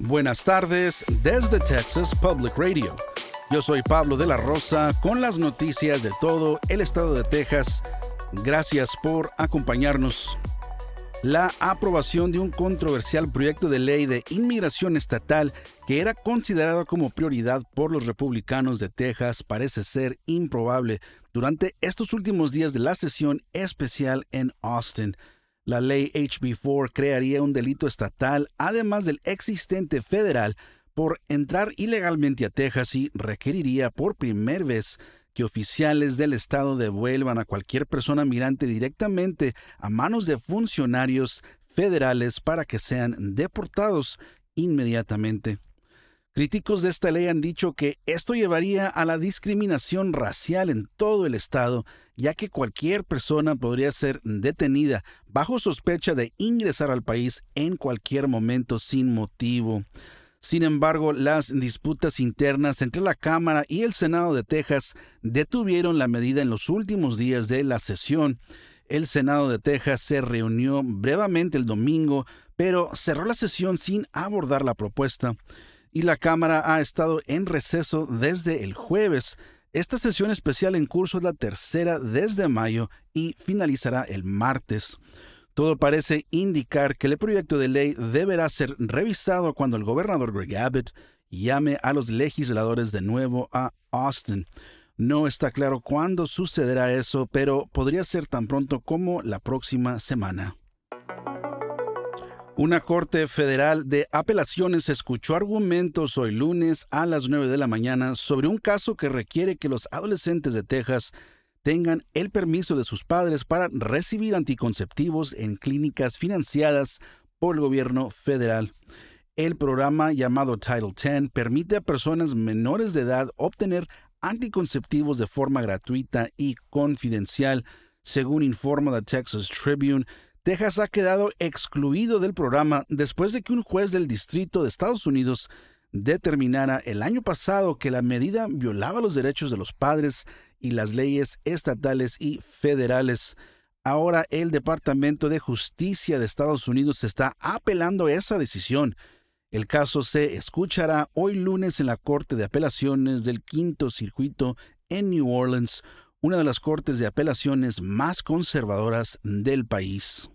Buenas tardes desde Texas Public Radio. Yo soy Pablo de la Rosa con las noticias de todo el estado de Texas. Gracias por acompañarnos. La aprobación de un controversial proyecto de ley de inmigración estatal que era considerado como prioridad por los republicanos de Texas parece ser improbable durante estos últimos días de la sesión especial en Austin. La ley HB4 crearía un delito estatal, además del existente federal, por entrar ilegalmente a Texas y requeriría por primera vez que oficiales del Estado devuelvan a cualquier persona migrante directamente a manos de funcionarios federales para que sean deportados inmediatamente. Críticos de esta ley han dicho que esto llevaría a la discriminación racial en todo el estado, ya que cualquier persona podría ser detenida bajo sospecha de ingresar al país en cualquier momento sin motivo. Sin embargo, las disputas internas entre la Cámara y el Senado de Texas detuvieron la medida en los últimos días de la sesión. El Senado de Texas se reunió brevemente el domingo, pero cerró la sesión sin abordar la propuesta y la Cámara ha estado en receso desde el jueves. Esta sesión especial en curso es la tercera desde mayo y finalizará el martes. Todo parece indicar que el proyecto de ley deberá ser revisado cuando el gobernador Greg Abbott llame a los legisladores de nuevo a Austin. No está claro cuándo sucederá eso, pero podría ser tan pronto como la próxima semana. Una Corte Federal de Apelaciones escuchó argumentos hoy lunes a las 9 de la mañana sobre un caso que requiere que los adolescentes de Texas tengan el permiso de sus padres para recibir anticonceptivos en clínicas financiadas por el gobierno federal. El programa llamado Title X permite a personas menores de edad obtener anticonceptivos de forma gratuita y confidencial, según informa The Texas Tribune. Texas ha quedado excluido del programa después de que un juez del Distrito de Estados Unidos determinara el año pasado que la medida violaba los derechos de los padres y las leyes estatales y federales. Ahora el Departamento de Justicia de Estados Unidos está apelando esa decisión. El caso se escuchará hoy lunes en la Corte de Apelaciones del Quinto Circuito en New Orleans, una de las cortes de apelaciones más conservadoras del país.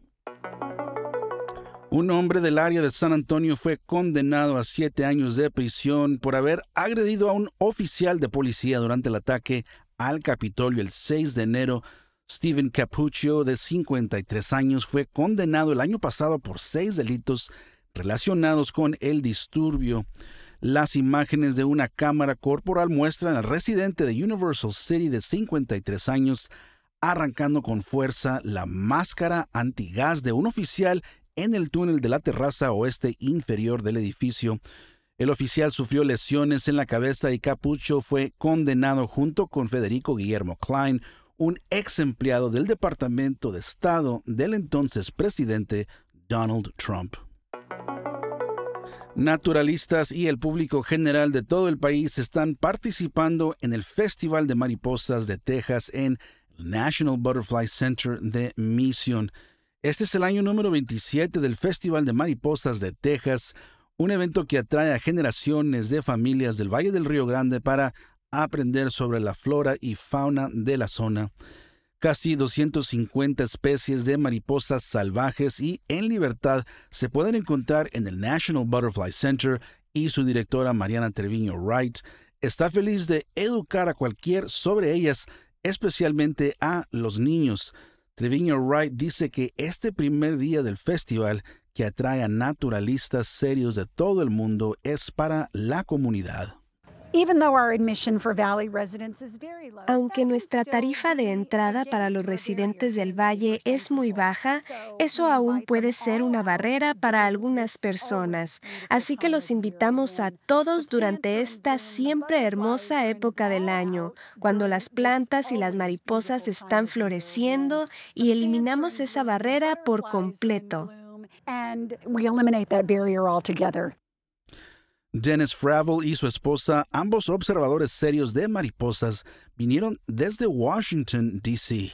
Un hombre del área de San Antonio fue condenado a siete años de prisión por haber agredido a un oficial de policía durante el ataque al Capitolio el 6 de enero. Steven Capuccio, de 53 años, fue condenado el año pasado por seis delitos relacionados con el disturbio. Las imágenes de una cámara corporal muestran al residente de Universal City de 53 años arrancando con fuerza la máscara antigás de un oficial en el túnel de la terraza oeste inferior del edificio. El oficial sufrió lesiones en la cabeza y Capucho fue condenado junto con Federico Guillermo Klein, un ex empleado del Departamento de Estado del entonces presidente Donald Trump. Naturalistas y el público general de todo el país están participando en el Festival de Mariposas de Texas en National Butterfly Center de Mission. Este es el año número 27 del Festival de Mariposas de Texas, un evento que atrae a generaciones de familias del Valle del Río Grande para aprender sobre la flora y fauna de la zona. Casi 250 especies de mariposas salvajes y en libertad se pueden encontrar en el National Butterfly Center y su directora Mariana Treviño Wright está feliz de educar a cualquier sobre ellas, especialmente a los niños. Treviño Wright dice que este primer día del festival, que atrae a naturalistas serios de todo el mundo, es para la comunidad. Aunque nuestra tarifa de entrada para los residentes del valle es muy baja, eso aún puede ser una barrera para algunas personas. Así que los invitamos a todos durante esta siempre hermosa época del año, cuando las plantas y las mariposas están floreciendo y eliminamos esa barrera por completo. Dennis Fravel y su esposa, ambos observadores serios de mariposas, vinieron desde Washington, D.C.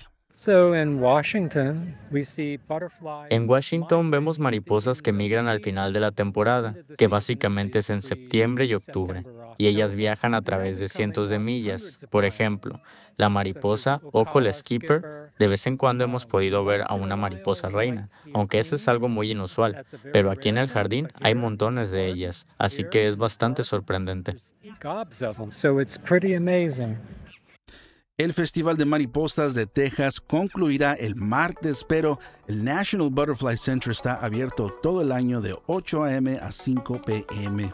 En Washington vemos mariposas que migran al final de la temporada, que básicamente es en septiembre y octubre, y ellas viajan a través de cientos de millas. Por ejemplo, la mariposa Ocol Skipper, de vez en cuando hemos podido ver a una mariposa reina, aunque eso es algo muy inusual, pero aquí en el jardín hay montones de ellas, así que es bastante sorprendente. El Festival de Mariposas de Texas concluirá el martes, pero el National Butterfly Center está abierto todo el año de 8 a.m. a 5 p.m.